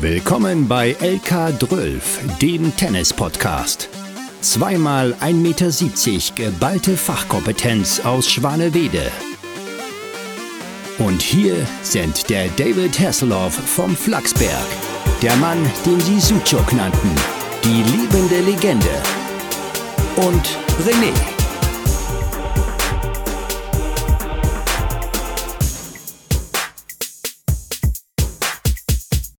Willkommen bei LK12, dem Tennis-Podcast. Zweimal 1,70 Meter geballte Fachkompetenz aus Schwanewede. Und hier sind der David Hasselhoff vom Flachsberg, der Mann, den sie Suchok nannten, die liebende Legende und René.